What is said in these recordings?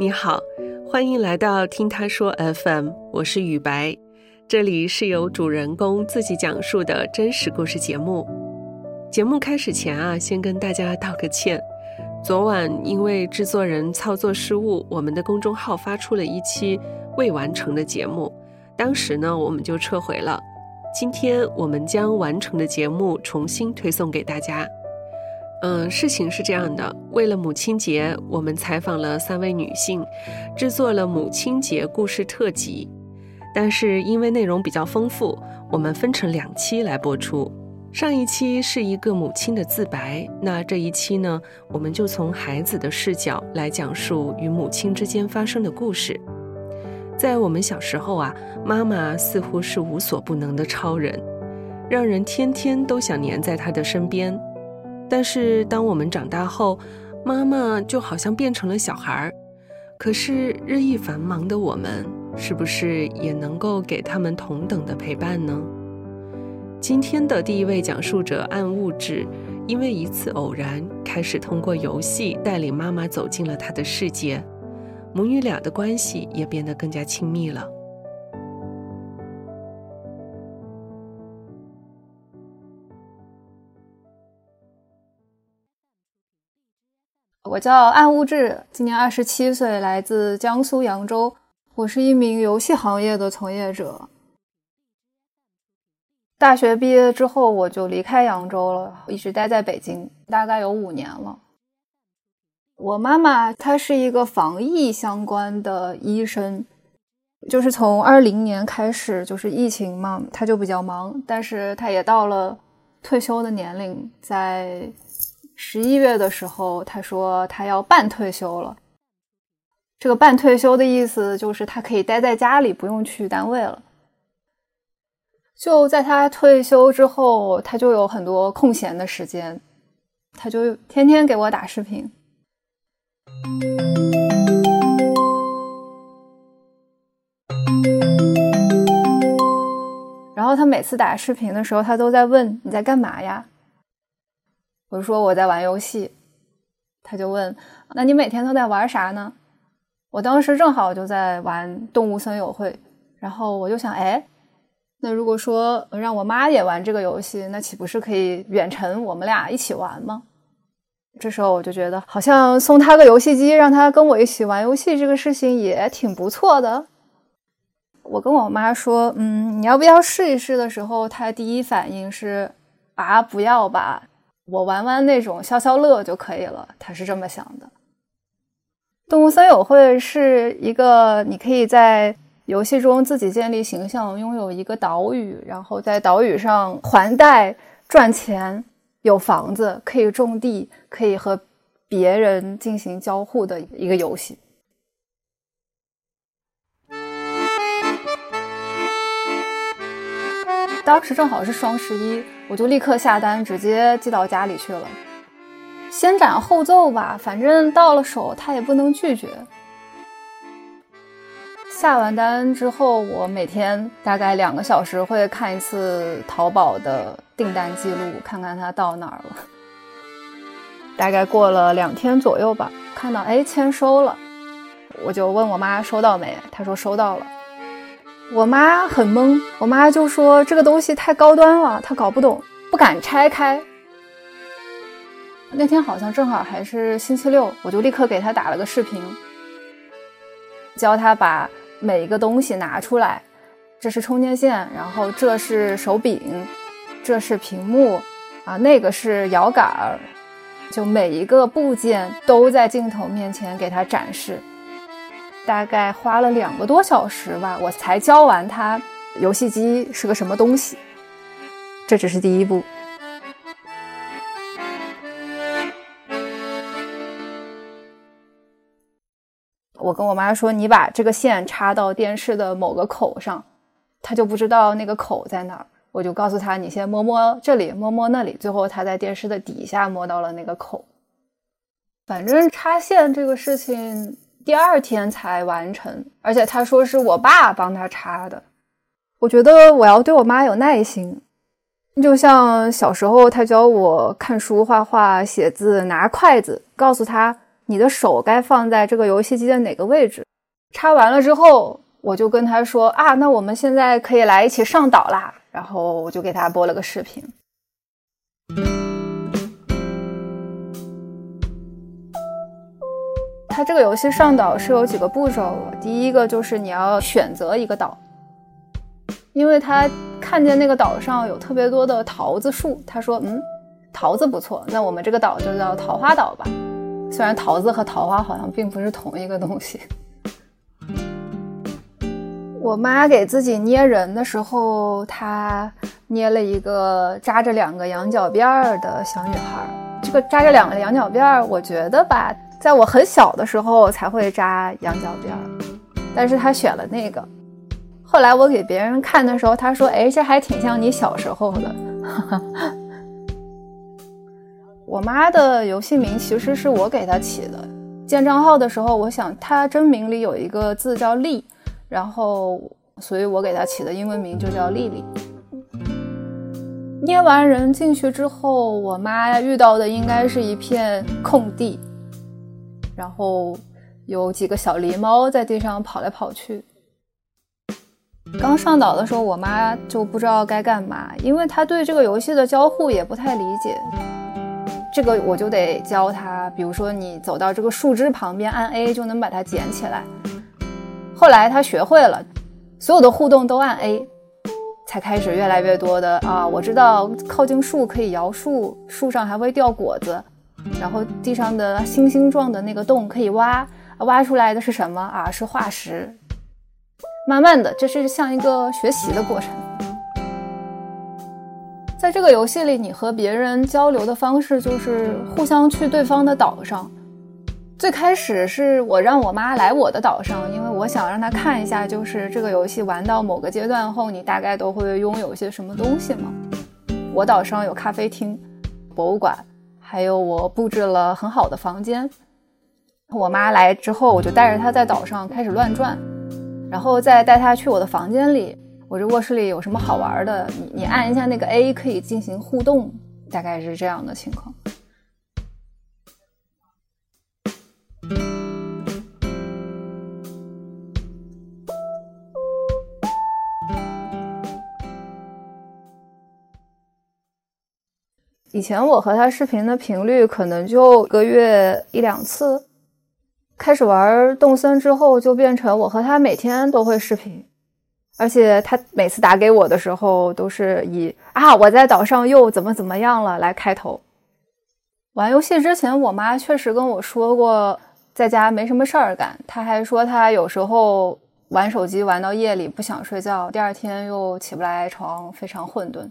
你好，欢迎来到听他说 FM，我是雨白，这里是由主人公自己讲述的真实故事节目。节目开始前啊，先跟大家道个歉，昨晚因为制作人操作失误，我们的公众号发出了一期未完成的节目，当时呢我们就撤回了。今天我们将完成的节目重新推送给大家。嗯，事情是这样的，为了母亲节，我们采访了三位女性，制作了母亲节故事特辑。但是因为内容比较丰富，我们分成两期来播出。上一期是一个母亲的自白，那这一期呢，我们就从孩子的视角来讲述与母亲之间发生的故事。在我们小时候啊，妈妈似乎是无所不能的超人，让人天天都想黏在她的身边。但是，当我们长大后，妈妈就好像变成了小孩儿。可是，日益繁忙的我们，是不是也能够给他们同等的陪伴呢？今天的第一位讲述者暗物质，因为一次偶然，开始通过游戏带领妈妈走进了他的世界，母女俩的关系也变得更加亲密了。我叫暗物质，今年二十七岁，来自江苏扬州。我是一名游戏行业的从业者。大学毕业之后，我就离开扬州了，一直待在北京，大概有五年了。我妈妈她是一个防疫相关的医生，就是从二零年开始，就是疫情嘛，她就比较忙，但是她也到了退休的年龄，在。十一月的时候，他说他要半退休了。这个半退休的意思就是他可以待在家里，不用去单位了。就在他退休之后，他就有很多空闲的时间，他就天天给我打视频。然后他每次打视频的时候，他都在问你在干嘛呀？我就说我在玩游戏，他就问：“那你每天都在玩啥呢？”我当时正好就在玩《动物森友会》，然后我就想：“哎，那如果说让我妈也玩这个游戏，那岂不是可以远程我们俩一起玩吗？”这时候我就觉得，好像送她个游戏机，让她跟我一起玩游戏，这个事情也挺不错的。我跟我妈说：“嗯，你要不要试一试？”的时候，她第一反应是：“啊，不要吧。”我玩玩那种消消乐就可以了，他是这么想的。动物森友会是一个你可以在游戏中自己建立形象，拥有一个岛屿，然后在岛屿上还贷赚钱，有房子可以种地，可以和别人进行交互的一个游戏。当时正好是双十一，我就立刻下单，直接寄到家里去了。先斩后奏吧，反正到了手他也不能拒绝。下完单之后，我每天大概两个小时会看一次淘宝的订单记录，看看它到哪儿了。大概过了两天左右吧，看到哎签收了，我就问我妈收到没，她说收到了。我妈很懵，我妈就说这个东西太高端了，她搞不懂，不敢拆开。那天好像正好还是星期六，我就立刻给她打了个视频，教她把每一个东西拿出来。这是充电线，然后这是手柄，这是屏幕，啊，那个是摇杆儿，就每一个部件都在镜头面前给她展示。大概花了两个多小时吧，我才教完他游戏机是个什么东西。这只是第一步。我跟我妈说：“你把这个线插到电视的某个口上，他就不知道那个口在哪儿。”我就告诉他：“你先摸摸这里，摸摸那里。”最后他在电视的底下摸到了那个口。反正插线这个事情。第二天才完成，而且他说是我爸帮他插的。我觉得我要对我妈有耐心，就像小时候他教我看书、画画、写字，拿筷子，告诉他你的手该放在这个游戏机的哪个位置。插完了之后，我就跟他说啊，那我们现在可以来一起上岛啦。然后我就给他播了个视频。它这个游戏上岛是有几个步骤的，第一个就是你要选择一个岛，因为他看见那个岛上有特别多的桃子树，他说：“嗯，桃子不错，那我们这个岛就叫桃花岛吧。”虽然桃子和桃花好像并不是同一个东西。我妈给自己捏人的时候，她捏了一个扎着两个羊角辫儿的小女孩。这个扎着两个羊角辫儿，我觉得吧。在我很小的时候才会扎羊角辫儿，但是他选了那个。后来我给别人看的时候，他说：“哎，这还挺像你小时候的。”我妈的游戏名其实是我给她起的。建账号的时候，我想她真名里有一个字叫丽，然后所以我给她起的英文名就叫丽丽。捏完人进去之后，我妈遇到的应该是一片空地。然后有几个小狸猫在地上跑来跑去。刚上岛的时候，我妈就不知道该干嘛，因为她对这个游戏的交互也不太理解。这个我就得教她，比如说你走到这个树枝旁边，按 A 就能把它捡起来。后来她学会了，所有的互动都按 A，才开始越来越多的啊，我知道靠近树可以摇树，树上还会掉果子。然后地上的星星状的那个洞可以挖，挖出来的是什么啊？是化石。慢慢的，这是像一个学习的过程。在这个游戏里，你和别人交流的方式就是互相去对方的岛上。最开始是我让我妈来我的岛上，因为我想让她看一下，就是这个游戏玩到某个阶段后，你大概都会拥有些什么东西嘛。我岛上有咖啡厅、博物馆。还有我布置了很好的房间，我妈来之后，我就带着她在岛上开始乱转，然后再带她去我的房间里。我这卧室里有什么好玩的？你你按一下那个 A 可以进行互动，大概是这样的情况。以前我和他视频的频率可能就一个月一两次，开始玩动森之后就变成我和他每天都会视频，而且他每次打给我的时候都是以啊我在岛上又怎么怎么样了来开头。玩游戏之前，我妈确实跟我说过在家没什么事儿干，她还说她有时候玩手机玩到夜里不想睡觉，第二天又起不来床，非常混沌。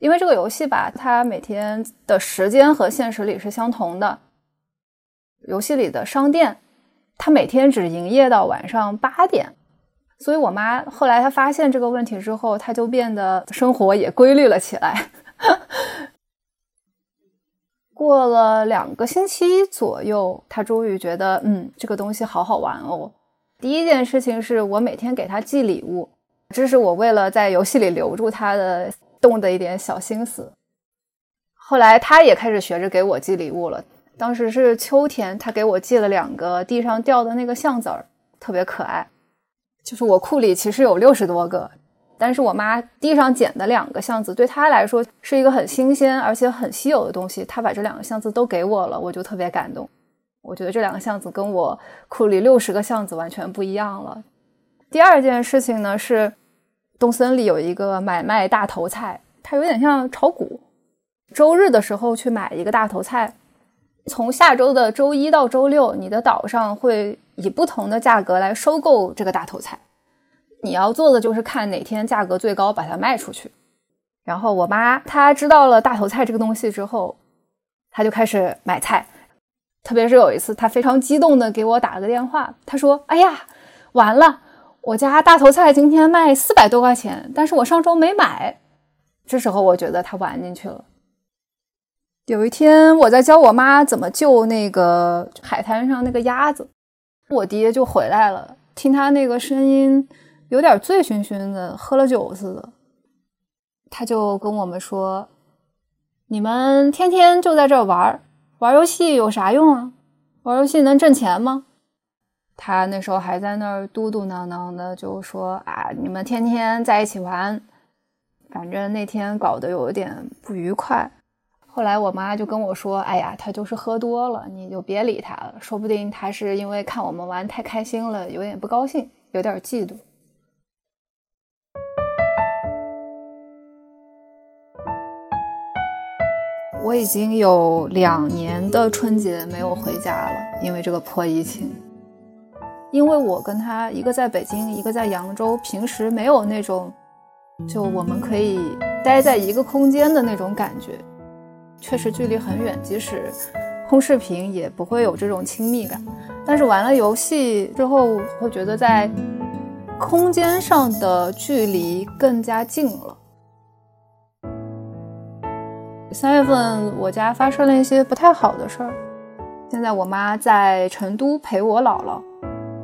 因为这个游戏吧，它每天的时间和现实里是相同的。游戏里的商店，它每天只营业到晚上八点，所以我妈后来她发现这个问题之后，她就变得生活也规律了起来。过了两个星期左右，她终于觉得，嗯，这个东西好好玩哦。第一件事情是我每天给她寄礼物，这是我为了在游戏里留住她的。动的一点小心思，后来他也开始学着给我寄礼物了。当时是秋天，他给我寄了两个地上掉的那个橡子儿，特别可爱。就是我库里其实有六十多个，但是我妈地上捡的两个橡子，对她来说是一个很新鲜而且很稀有的东西。她把这两个橡子都给我了，我就特别感动。我觉得这两个橡子跟我库里六十个橡子完全不一样了。第二件事情呢是。东森里有一个买卖大头菜，它有点像炒股。周日的时候去买一个大头菜，从下周的周一到周六，你的岛上会以不同的价格来收购这个大头菜。你要做的就是看哪天价格最高，把它卖出去。然后我妈她知道了大头菜这个东西之后，她就开始买菜。特别是有一次，她非常激动的给我打了个电话，她说：“哎呀，完了。”我家大头菜今天卖四百多块钱，但是我上周没买。这时候我觉得他玩进去了。有一天我在教我妈怎么救那个海滩上那个鸭子，我爹就回来了，听他那个声音有点醉醺醺的，喝了酒似的。他就跟我们说：“你们天天就在这玩玩游戏有啥用啊？玩游戏能挣钱吗？他那时候还在那儿嘟嘟囔囔的，就说啊，你们天天在一起玩，反正那天搞得有点不愉快。后来我妈就跟我说，哎呀，他就是喝多了，你就别理他了，说不定他是因为看我们玩太开心了，有点不高兴，有点嫉妒。我已经有两年的春节没有回家了，因为这个破疫情。因为我跟他一个在北京，一个在扬州，平时没有那种就我们可以待在一个空间的那种感觉，确实距离很远，即使通视频也不会有这种亲密感。但是玩了游戏之后，会觉得在空间上的距离更加近了。三月份我家发生了一些不太好的事儿，现在我妈在成都陪我姥姥，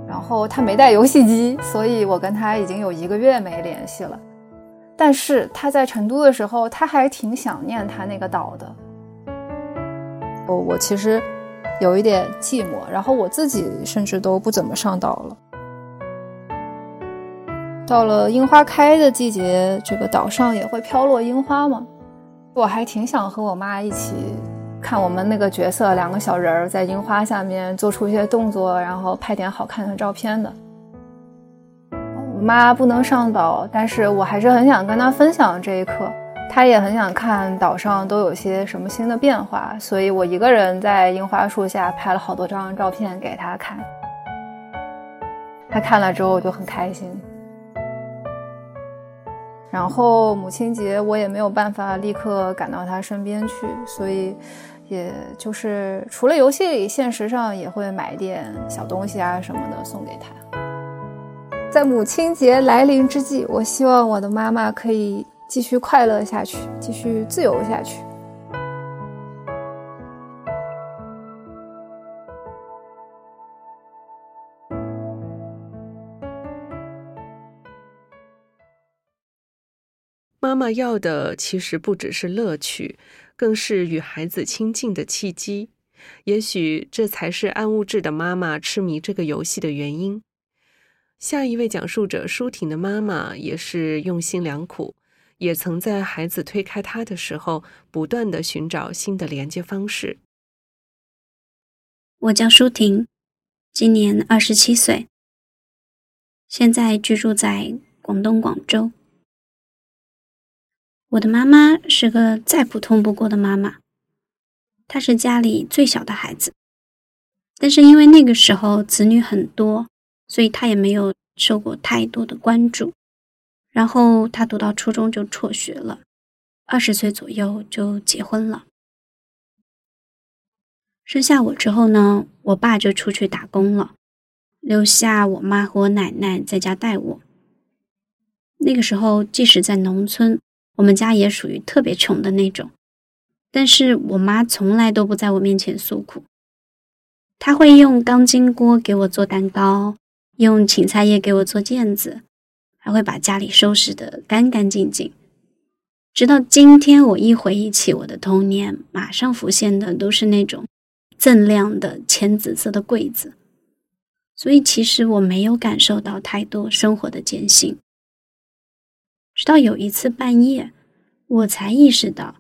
然后他没带游戏机，所以我跟他已经有一个月没联系了。但是他在成都的时候，他还挺想念他那个岛的。我我其实有一点寂寞，然后我自己甚至都不怎么上岛了。到了樱花开的季节，这个岛上也会飘落樱花嘛。我还挺想和我妈一起看我们那个角色，两个小人儿在樱花下面做出一些动作，然后拍点好看的照片的。我妈不能上岛，但是我还是很想跟她分享这一刻。她也很想看岛上都有些什么新的变化，所以我一个人在樱花树下拍了好多张照片给她看。她看了之后就很开心。然后母亲节我也没有办法立刻赶到他身边去，所以，也就是除了游戏里，现实上也会买点小东西啊什么的送给他。在母亲节来临之际，我希望我的妈妈可以继续快乐下去，继续自由下去。妈妈要的其实不只是乐趣，更是与孩子亲近的契机。也许这才是暗物质的妈妈痴迷这个游戏的原因。下一位讲述者舒婷的妈妈也是用心良苦，也曾在孩子推开她的时候，不断的寻找新的连接方式。我叫舒婷，今年二十七岁，现在居住在广东广州。我的妈妈是个再普通不过的妈妈，她是家里最小的孩子，但是因为那个时候子女很多，所以她也没有受过太多的关注。然后她读到初中就辍学了，二十岁左右就结婚了。生下我之后呢，我爸就出去打工了，留下我妈和我奶奶在家带我。那个时候，即使在农村。我们家也属于特别穷的那种，但是我妈从来都不在我面前诉苦。她会用钢筋锅给我做蛋糕，用芹菜叶给我做毽子，还会把家里收拾得干干净净。直到今天，我一回忆起我的童年，马上浮现的都是那种锃亮的浅紫色的柜子。所以，其实我没有感受到太多生活的艰辛。直到有一次半夜，我才意识到，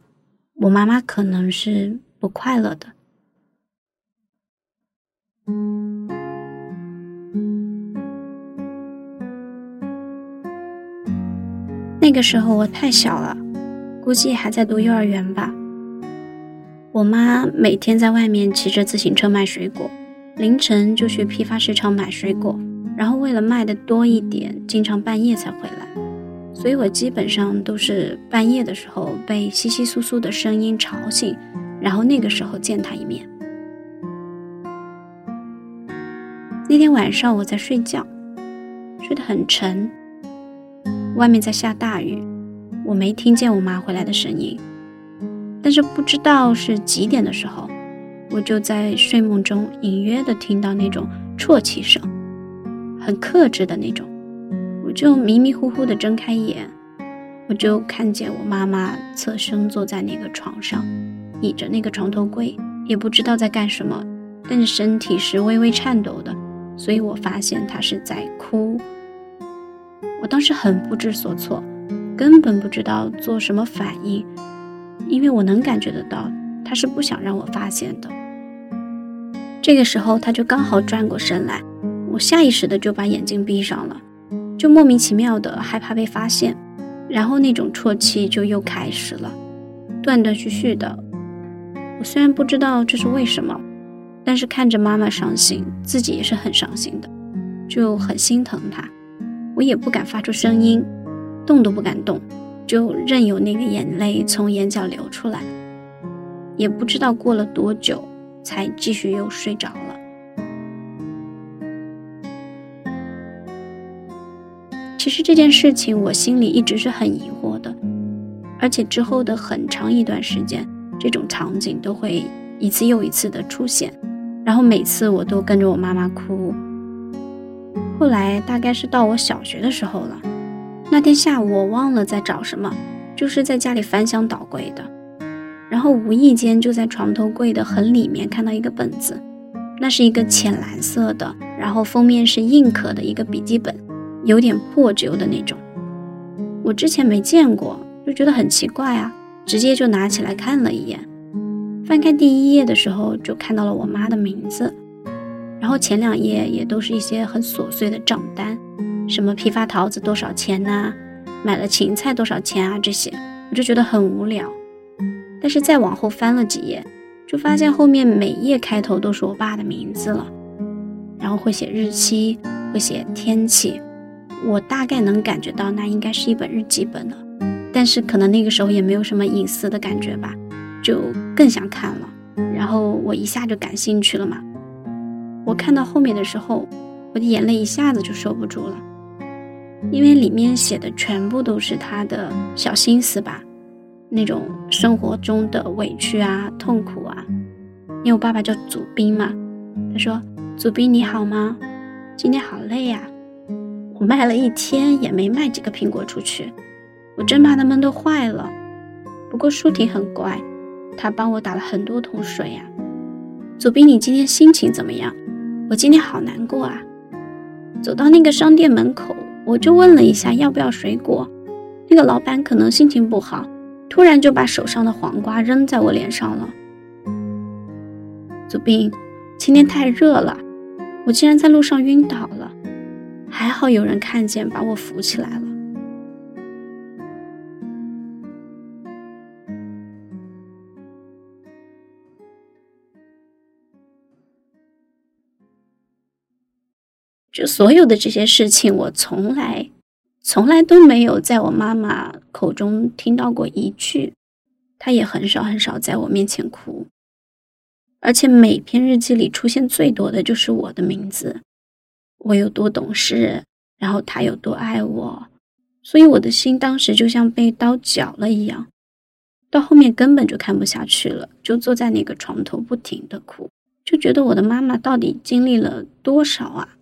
我妈妈可能是不快乐的。那个时候我太小了，估计还在读幼儿园吧。我妈每天在外面骑着自行车卖水果，凌晨就去批发市场买水果，然后为了卖的多一点，经常半夜才回来。所以我基本上都是半夜的时候被窸窸窣窣的声音吵醒，然后那个时候见他一面。那天晚上我在睡觉，睡得很沉，外面在下大雨，我没听见我妈回来的声音，但是不知道是几点的时候，我就在睡梦中隐约的听到那种啜泣声，很克制的那种。就迷迷糊糊的睁开眼，我就看见我妈妈侧身坐在那个床上，倚着那个床头柜，也不知道在干什么，但是身体是微微颤抖的，所以我发现他是在哭。我当时很不知所措，根本不知道做什么反应，因为我能感觉得到他是不想让我发现的。这个时候，他就刚好转过身来，我下意识的就把眼睛闭上了，就莫名其妙的害怕被发现，然后那种啜泣就又开始了，断断续续的。我虽然不知道这是为什么，但是看着妈妈伤心，自己也是很伤心的，就很心疼她。我也不敢发出声音，动都不敢动，就任由那个眼泪从眼角流出来。也不知道过了多久，才继续又睡着了。其实这件事情我心里一直是很疑惑的，而且之后的很长一段时间。这种场景都会一次又一次的出现，然后每次我都跟着我妈妈哭。后来大概是到我小学的时候了，那天下午我忘了在找什么，就是在家里翻箱倒柜的，然后无意间就在床头柜的很里面看到一个本子，那是一个浅蓝色的，然后封面是硬壳的一个笔记本，有点破旧的那种，我之前没见过，就觉得很奇怪啊。直接就拿起来看了一眼，翻开第一页的时候就看到了我妈的名字，然后前两页也都是一些很琐碎的账单，什么批发桃子多少钱呐，买了芹菜多少钱啊这些，我就觉得很无聊。但是再往后翻了几页，就发现后面每页开头都是我爸的名字了，然后会写日期，会写天气，我大概能感觉到那应该是一本日记本了。但是可能那个时候也没有什么隐私的感觉吧，就更想看了。然后我一下就感兴趣了嘛。我看到后面的时候，我的眼泪一下子就收不住了，因为里面写的全部都是他的小心思吧，那种生活中的委屈啊、痛苦啊。因为我爸爸叫祖斌嘛，他说：“祖斌你好吗？今天好累呀，我卖了一天也没卖几个苹果出去。”我真怕他们都坏了，不过舒婷很乖，她帮我打了很多桶水呀。祖斌，你今天心情怎么样？我今天好难过啊。走到那个商店门口，我就问了一下要不要水果，那个老板可能心情不好，突然就把手上的黄瓜扔在我脸上了。祖斌，今天太热了，我竟然在路上晕倒了，还好有人看见，把我扶起来了。就所有的这些事情，我从来从来都没有在我妈妈口中听到过一句，她也很少很少在我面前哭，而且每篇日记里出现最多的就是我的名字，我有多懂事，然后他有多爱我，所以我的心当时就像被刀绞了一样，到后面根本就看不下去了，就坐在那个床头不停的哭，就觉得我的妈妈到底经历了多少啊？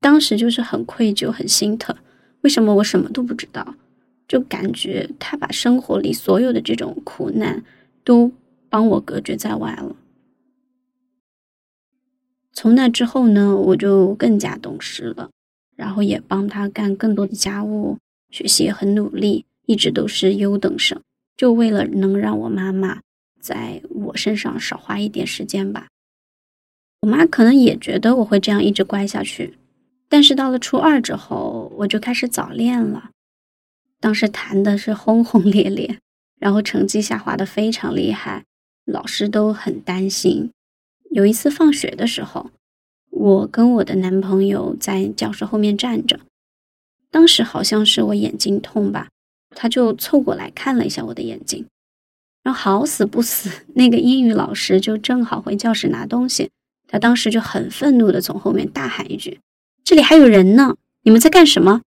当时就是很愧疚，很心疼。为什么我什么都不知道？就感觉他把生活里所有的这种苦难都帮我隔绝在外了。从那之后呢，我就更加懂事了，然后也帮他干更多的家务，学习也很努力，一直都是优等生，就为了能让我妈妈在我身上少花一点时间吧。我妈可能也觉得我会这样一直乖下去。但是到了初二之后，我就开始早恋了。当时谈的是轰轰烈烈，然后成绩下滑的非常厉害，老师都很担心。有一次放学的时候，我跟我的男朋友在教室后面站着，当时好像是我眼睛痛吧，他就凑过来看了一下我的眼睛，然后好死不死，那个英语老师就正好回教室拿东西，他当时就很愤怒的从后面大喊一句。这里还有人呢，你们在干什么？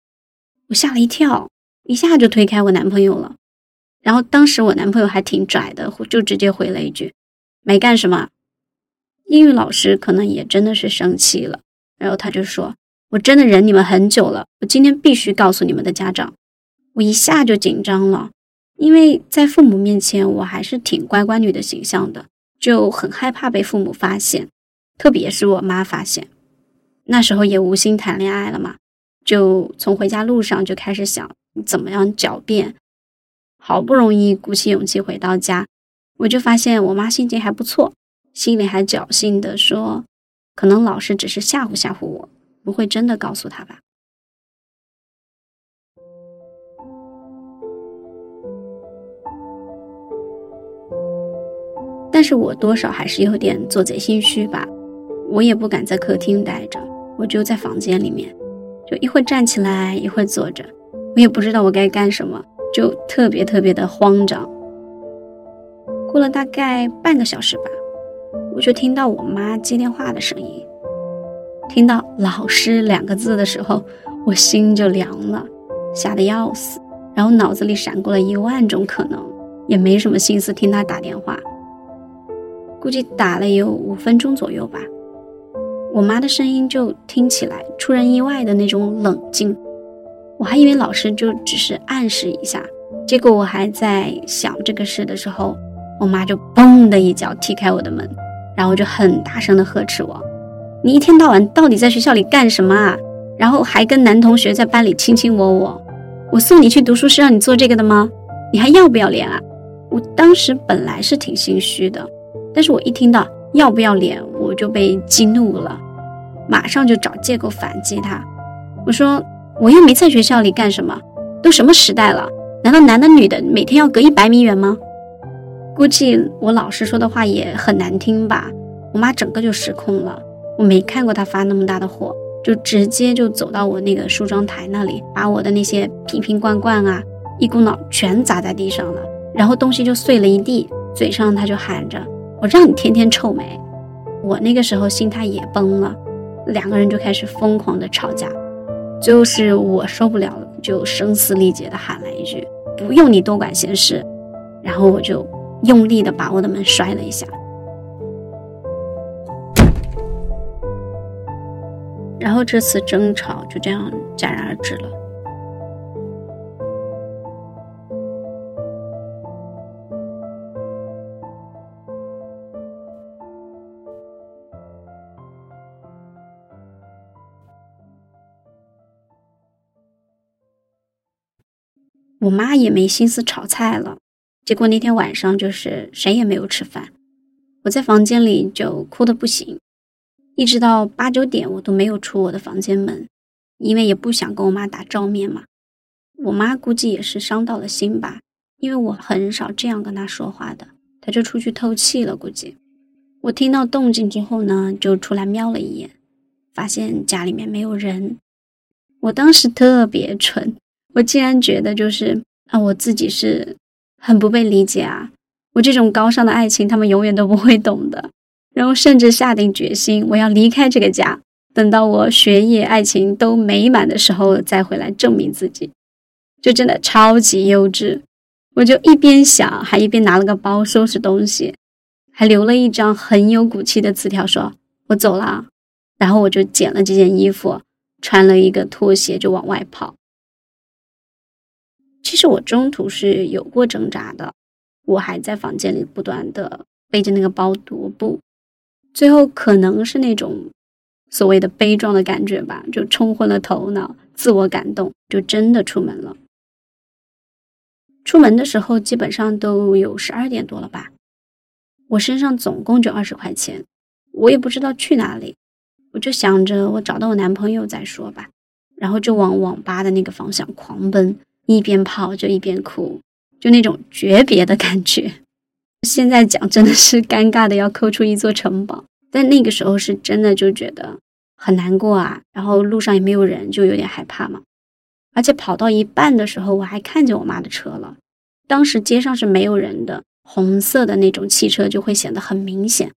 我吓了一跳，一下就推开我男朋友了。然后当时我男朋友还挺拽的，就直接回了一句：“没干什么。”英语老师可能也真的是生气了，然后他就说：“我真的忍你们很久了，我今天必须告诉你们的家长。”我一下就紧张了，因为在父母面前我还是挺乖乖女的形象的，就很害怕被父母发现。特别是我妈发现，那时候也无心谈恋爱了嘛，就从回家路上就开始想怎么样狡辩。好不容易鼓起勇气回到家，我就发现我妈心情还不错，心里还侥幸的说：“可能老师只是吓唬吓唬我，不会真的告诉他吧。”但是我多少还是有点做贼心虚吧，我也不敢在客厅待着，我就在房间里面，就一会站起来，一会坐着，我也不知道我该干什么。就特别特别的慌张。过了大概半个小时吧，我就听到我妈接电话的声音。听到“老师”两个字的时候，我心就凉了，吓得要死。然后脑子里闪过了一万种可能，也没什么心思听她打电话。估计打了有五分钟左右吧，我妈的声音就听起来出人意外的那种冷静。我还以为老师就只是暗示一下，结果我还在想这个事的时候，我妈就嘣的一脚踢开我的门，然后就很大声的呵斥我：“你一天到晚到底在学校里干什么啊？然后还跟男同学在班里卿卿我我，我送你去读书是让你做这个的吗？你还要不要脸啊？”我当时本来是挺心虚的，但是我一听到要不要脸，我就被激怒了，马上就找借口反击他，我说。我又没在学校里干什么，都什么时代了？难道男的女的每天要隔一百米远吗？估计我老师说的话也很难听吧。我妈整个就失控了，我没看过她发那么大的火，就直接就走到我那个梳妆台那里，把我的那些瓶瓶罐罐啊，一股脑全砸在地上了，然后东西就碎了一地，嘴上她就喊着：“我让你天天臭美。”我那个时候心态也崩了，两个人就开始疯狂的吵架。就是我受不了了，就声嘶力竭的喊了一句：“不用你多管闲事。”然后我就用力的把我的门摔了一下，然后这次争吵就这样戛然而止了。我妈也没心思炒菜了，结果那天晚上就是谁也没有吃饭，我在房间里就哭得不行，一直到八九点我都没有出我的房间门，因为也不想跟我妈打照面嘛。我妈估计也是伤到了心吧，因为我很少这样跟她说话的，她就出去透气了。估计我听到动静之后呢，就出来瞄了一眼，发现家里面没有人。我当时特别 蠢。我竟然觉得就是啊，我自己是很不被理解啊！我这种高尚的爱情，他们永远都不会懂的。然后甚至下定决心，我要离开这个家，等到我学业、爱情都美满的时候再回来证明自己。就真的超级幼稚！我就一边想，还一边拿了个包收拾东西，还留了一张很有骨气的字条，说我走了。然后我就捡了这件衣服，穿了一个拖鞋就往外跑。其实我中途是有过挣扎的，我还在房间里不断的背着那个包踱步，最后可能是那种所谓的悲壮的感觉吧，就冲昏了头脑，自我感动，就真的出门了。出门的时候基本上都有十二点多了吧，我身上总共就二十块钱，我也不知道去哪里，我就想着我找到我男朋友再说吧，然后就往网吧的那个方向狂奔。一边跑就一边哭，就那种诀别的感觉。现在讲真的是尴尬的要抠出一座城堡，但那个时候是真的就觉得很难过啊。然后路上也没有人，就有点害怕嘛。而且跑到一半的时候，我还看见我妈的车了。当时街上是没有人的，红色的那种汽车就会显得很明显。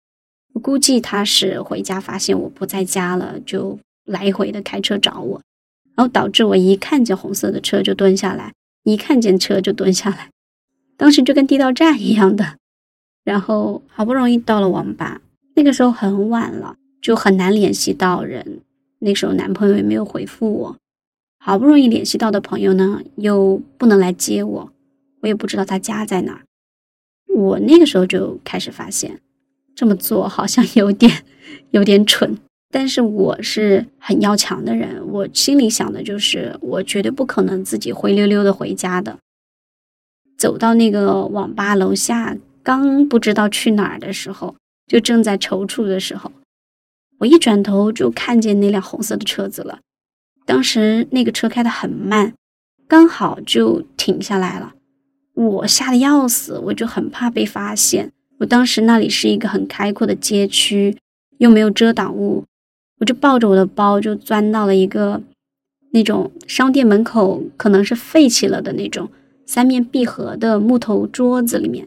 我估计他是回家发现我不在家了，就来回的开车找我。然后导致我一看见红色的车就蹲下来，一看见车就蹲下来，当时就跟地道战一样的。然后好不容易到了网吧，那个时候很晚了，就很难联系到人。那时候男朋友也没有回复我，好不容易联系到的朋友呢，又不能来接我，我也不知道他家在哪儿。我那个时候就开始发现，这么做好像有点有点蠢。但是我是很要强的人，我心里想的就是，我绝对不可能自己灰溜溜的回家的。走到那个网吧楼下，刚不知道去哪儿的时候，就正在踌躇的时候，我一转头就看见那辆红色的车子了。当时那个车开得很慢，刚好就停下来了。我吓得要死，我就很怕被发现。我当时那里是一个很开阔的街区，又没有遮挡物。我就抱着我的包，就钻到了一个那种商店门口，可能是废弃了的那种三面闭合的木头桌子里面。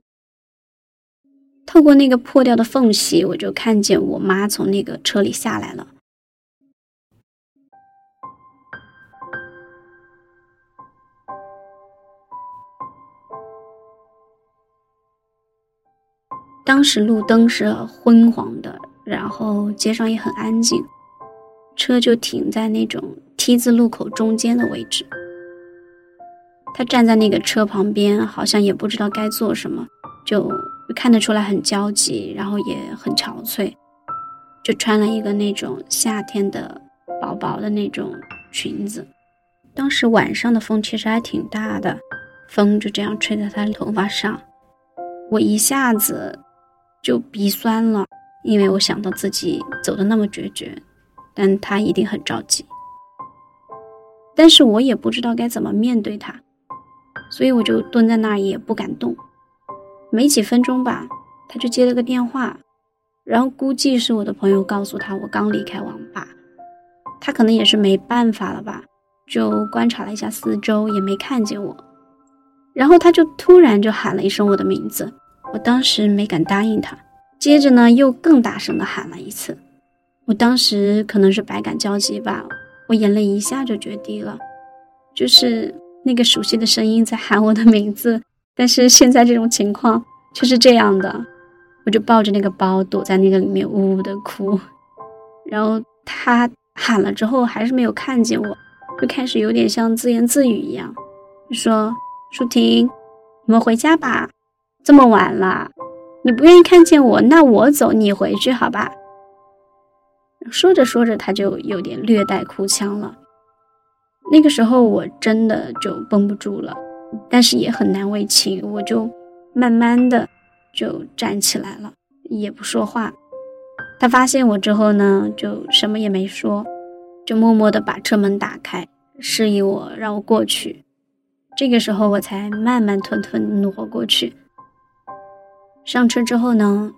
透过那个破掉的缝隙，我就看见我妈从那个车里下来了。当时路灯是昏黄的，然后街上也很安静。车就停在那种 T 字路口中间的位置，他站在那个车旁边，好像也不知道该做什么，就看得出来很焦急，然后也很憔悴，就穿了一个那种夏天的薄薄的那种裙子。当时晚上的风其实还挺大的，风就这样吹在他头发上，我一下子就鼻酸了，因为我想到自己走的那么决绝。但他一定很着急，但是我也不知道该怎么面对他，所以我就蹲在那儿也不敢动。没几分钟吧，他就接了个电话，然后估计是我的朋友告诉他我刚离开网吧，他可能也是没办法了吧，就观察了一下四周，也没看见我，然后他就突然就喊了一声我的名字，我当时没敢答应他，接着呢又更大声的喊了一次。我当时可能是百感交集吧，我眼泪一下就决堤了，就是那个熟悉的声音在喊我的名字，但是现在这种情况却是这样的，我就抱着那个包躲在那个里面呜呜的哭，然后他喊了之后还是没有看见我，就开始有点像自言自语一样，就说：“舒婷，我们回家吧，这么晚了，你不愿意看见我，那我走，你回去好吧。”说着说着，他就有点略带哭腔了。那个时候我真的就绷不住了，但是也很难为情，我就慢慢的就站起来了，也不说话。他发现我之后呢，就什么也没说，就默默的把车门打开，示意我让我过去。这个时候我才慢慢吞吞挪过去。上车之后呢，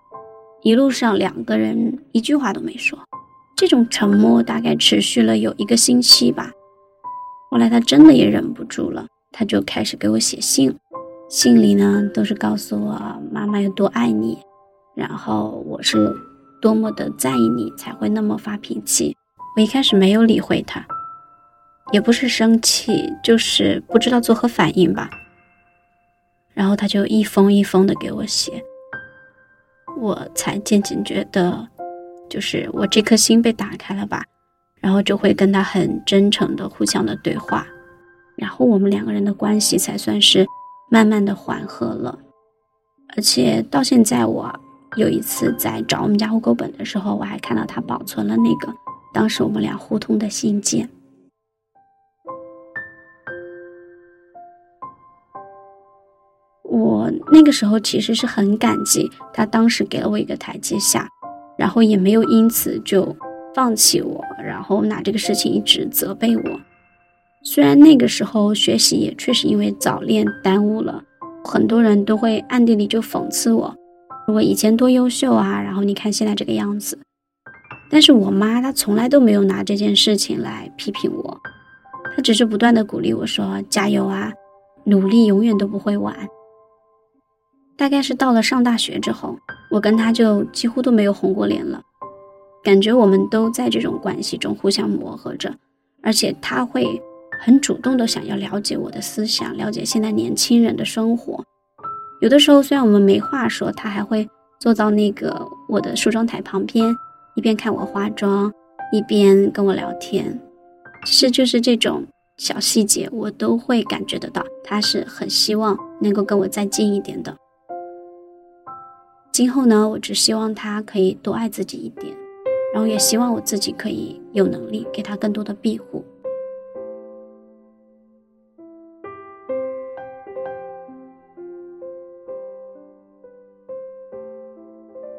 一路上两个人一句话都没说。这种沉默大概持续了有一个星期吧。后来他真的也忍不住了，他就开始给我写信，信里呢都是告诉我妈妈有多爱你，然后我是多么的在意你才会那么发脾气。我一开始没有理会他，也不是生气，就是不知道作何反应吧。然后他就一封一封的给我写，我才渐渐觉得。就是我这颗心被打开了吧，然后就会跟他很真诚的互相的对话，然后我们两个人的关系才算是慢慢的缓和了。而且到现在，我有一次在找我们家户口本的时候，我还看到他保存了那个当时我们俩互通的信件。我那个时候其实是很感激他当时给了我一个台阶下。然后也没有因此就放弃我，然后拿这个事情一直责备我。虽然那个时候学习也确实因为早恋耽误了，很多人都会暗地里就讽刺我，我以前多优秀啊，然后你看现在这个样子。但是我妈她从来都没有拿这件事情来批评我，她只是不断的鼓励我说加油啊，努力永远都不会晚。大概是到了上大学之后，我跟他就几乎都没有红过脸了，感觉我们都在这种关系中互相磨合着，而且他会很主动的想要了解我的思想，了解现在年轻人的生活。有的时候虽然我们没话说，他还会坐到那个我的梳妆台旁边，一边看我化妆，一边跟我聊天。其实就是这种小细节，我都会感觉得到，他是很希望能够跟我再近一点的。今后呢，我只希望他可以多爱自己一点，然后也希望我自己可以有能力给他更多的庇护。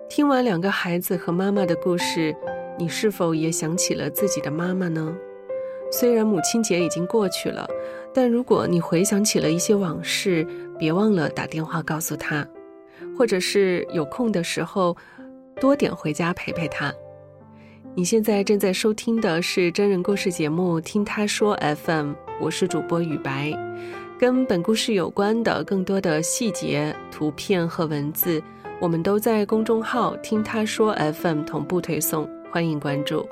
听完两个孩子和妈妈的故事，你是否也想起了自己的妈妈呢？虽然母亲节已经过去了，但如果你回想起了一些往事，别忘了打电话告诉她，或者是有空的时候多点回家陪陪他。你现在正在收听的是真人故事节目《听他说 FM》，我是主播雨白。跟本故事有关的更多的细节、图片和文字。我们都在公众号“听他说 FM” 同步推送，欢迎关注。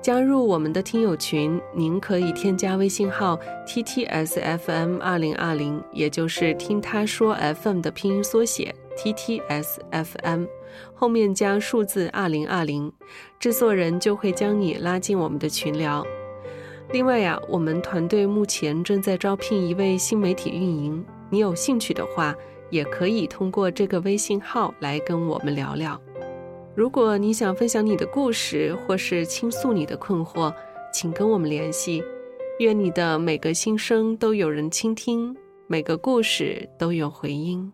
加入我们的听友群，您可以添加微信号 “ttsfm 二零二零”，也就是“听他说 FM” 的拼音缩写 “ttsfm”，后面加数字二零二零，制作人就会将你拉进我们的群聊。另外呀，我们团队目前正在招聘一位新媒体运营，你有兴趣的话。也可以通过这个微信号来跟我们聊聊。如果你想分享你的故事，或是倾诉你的困惑，请跟我们联系。愿你的每个心声都有人倾听，每个故事都有回音。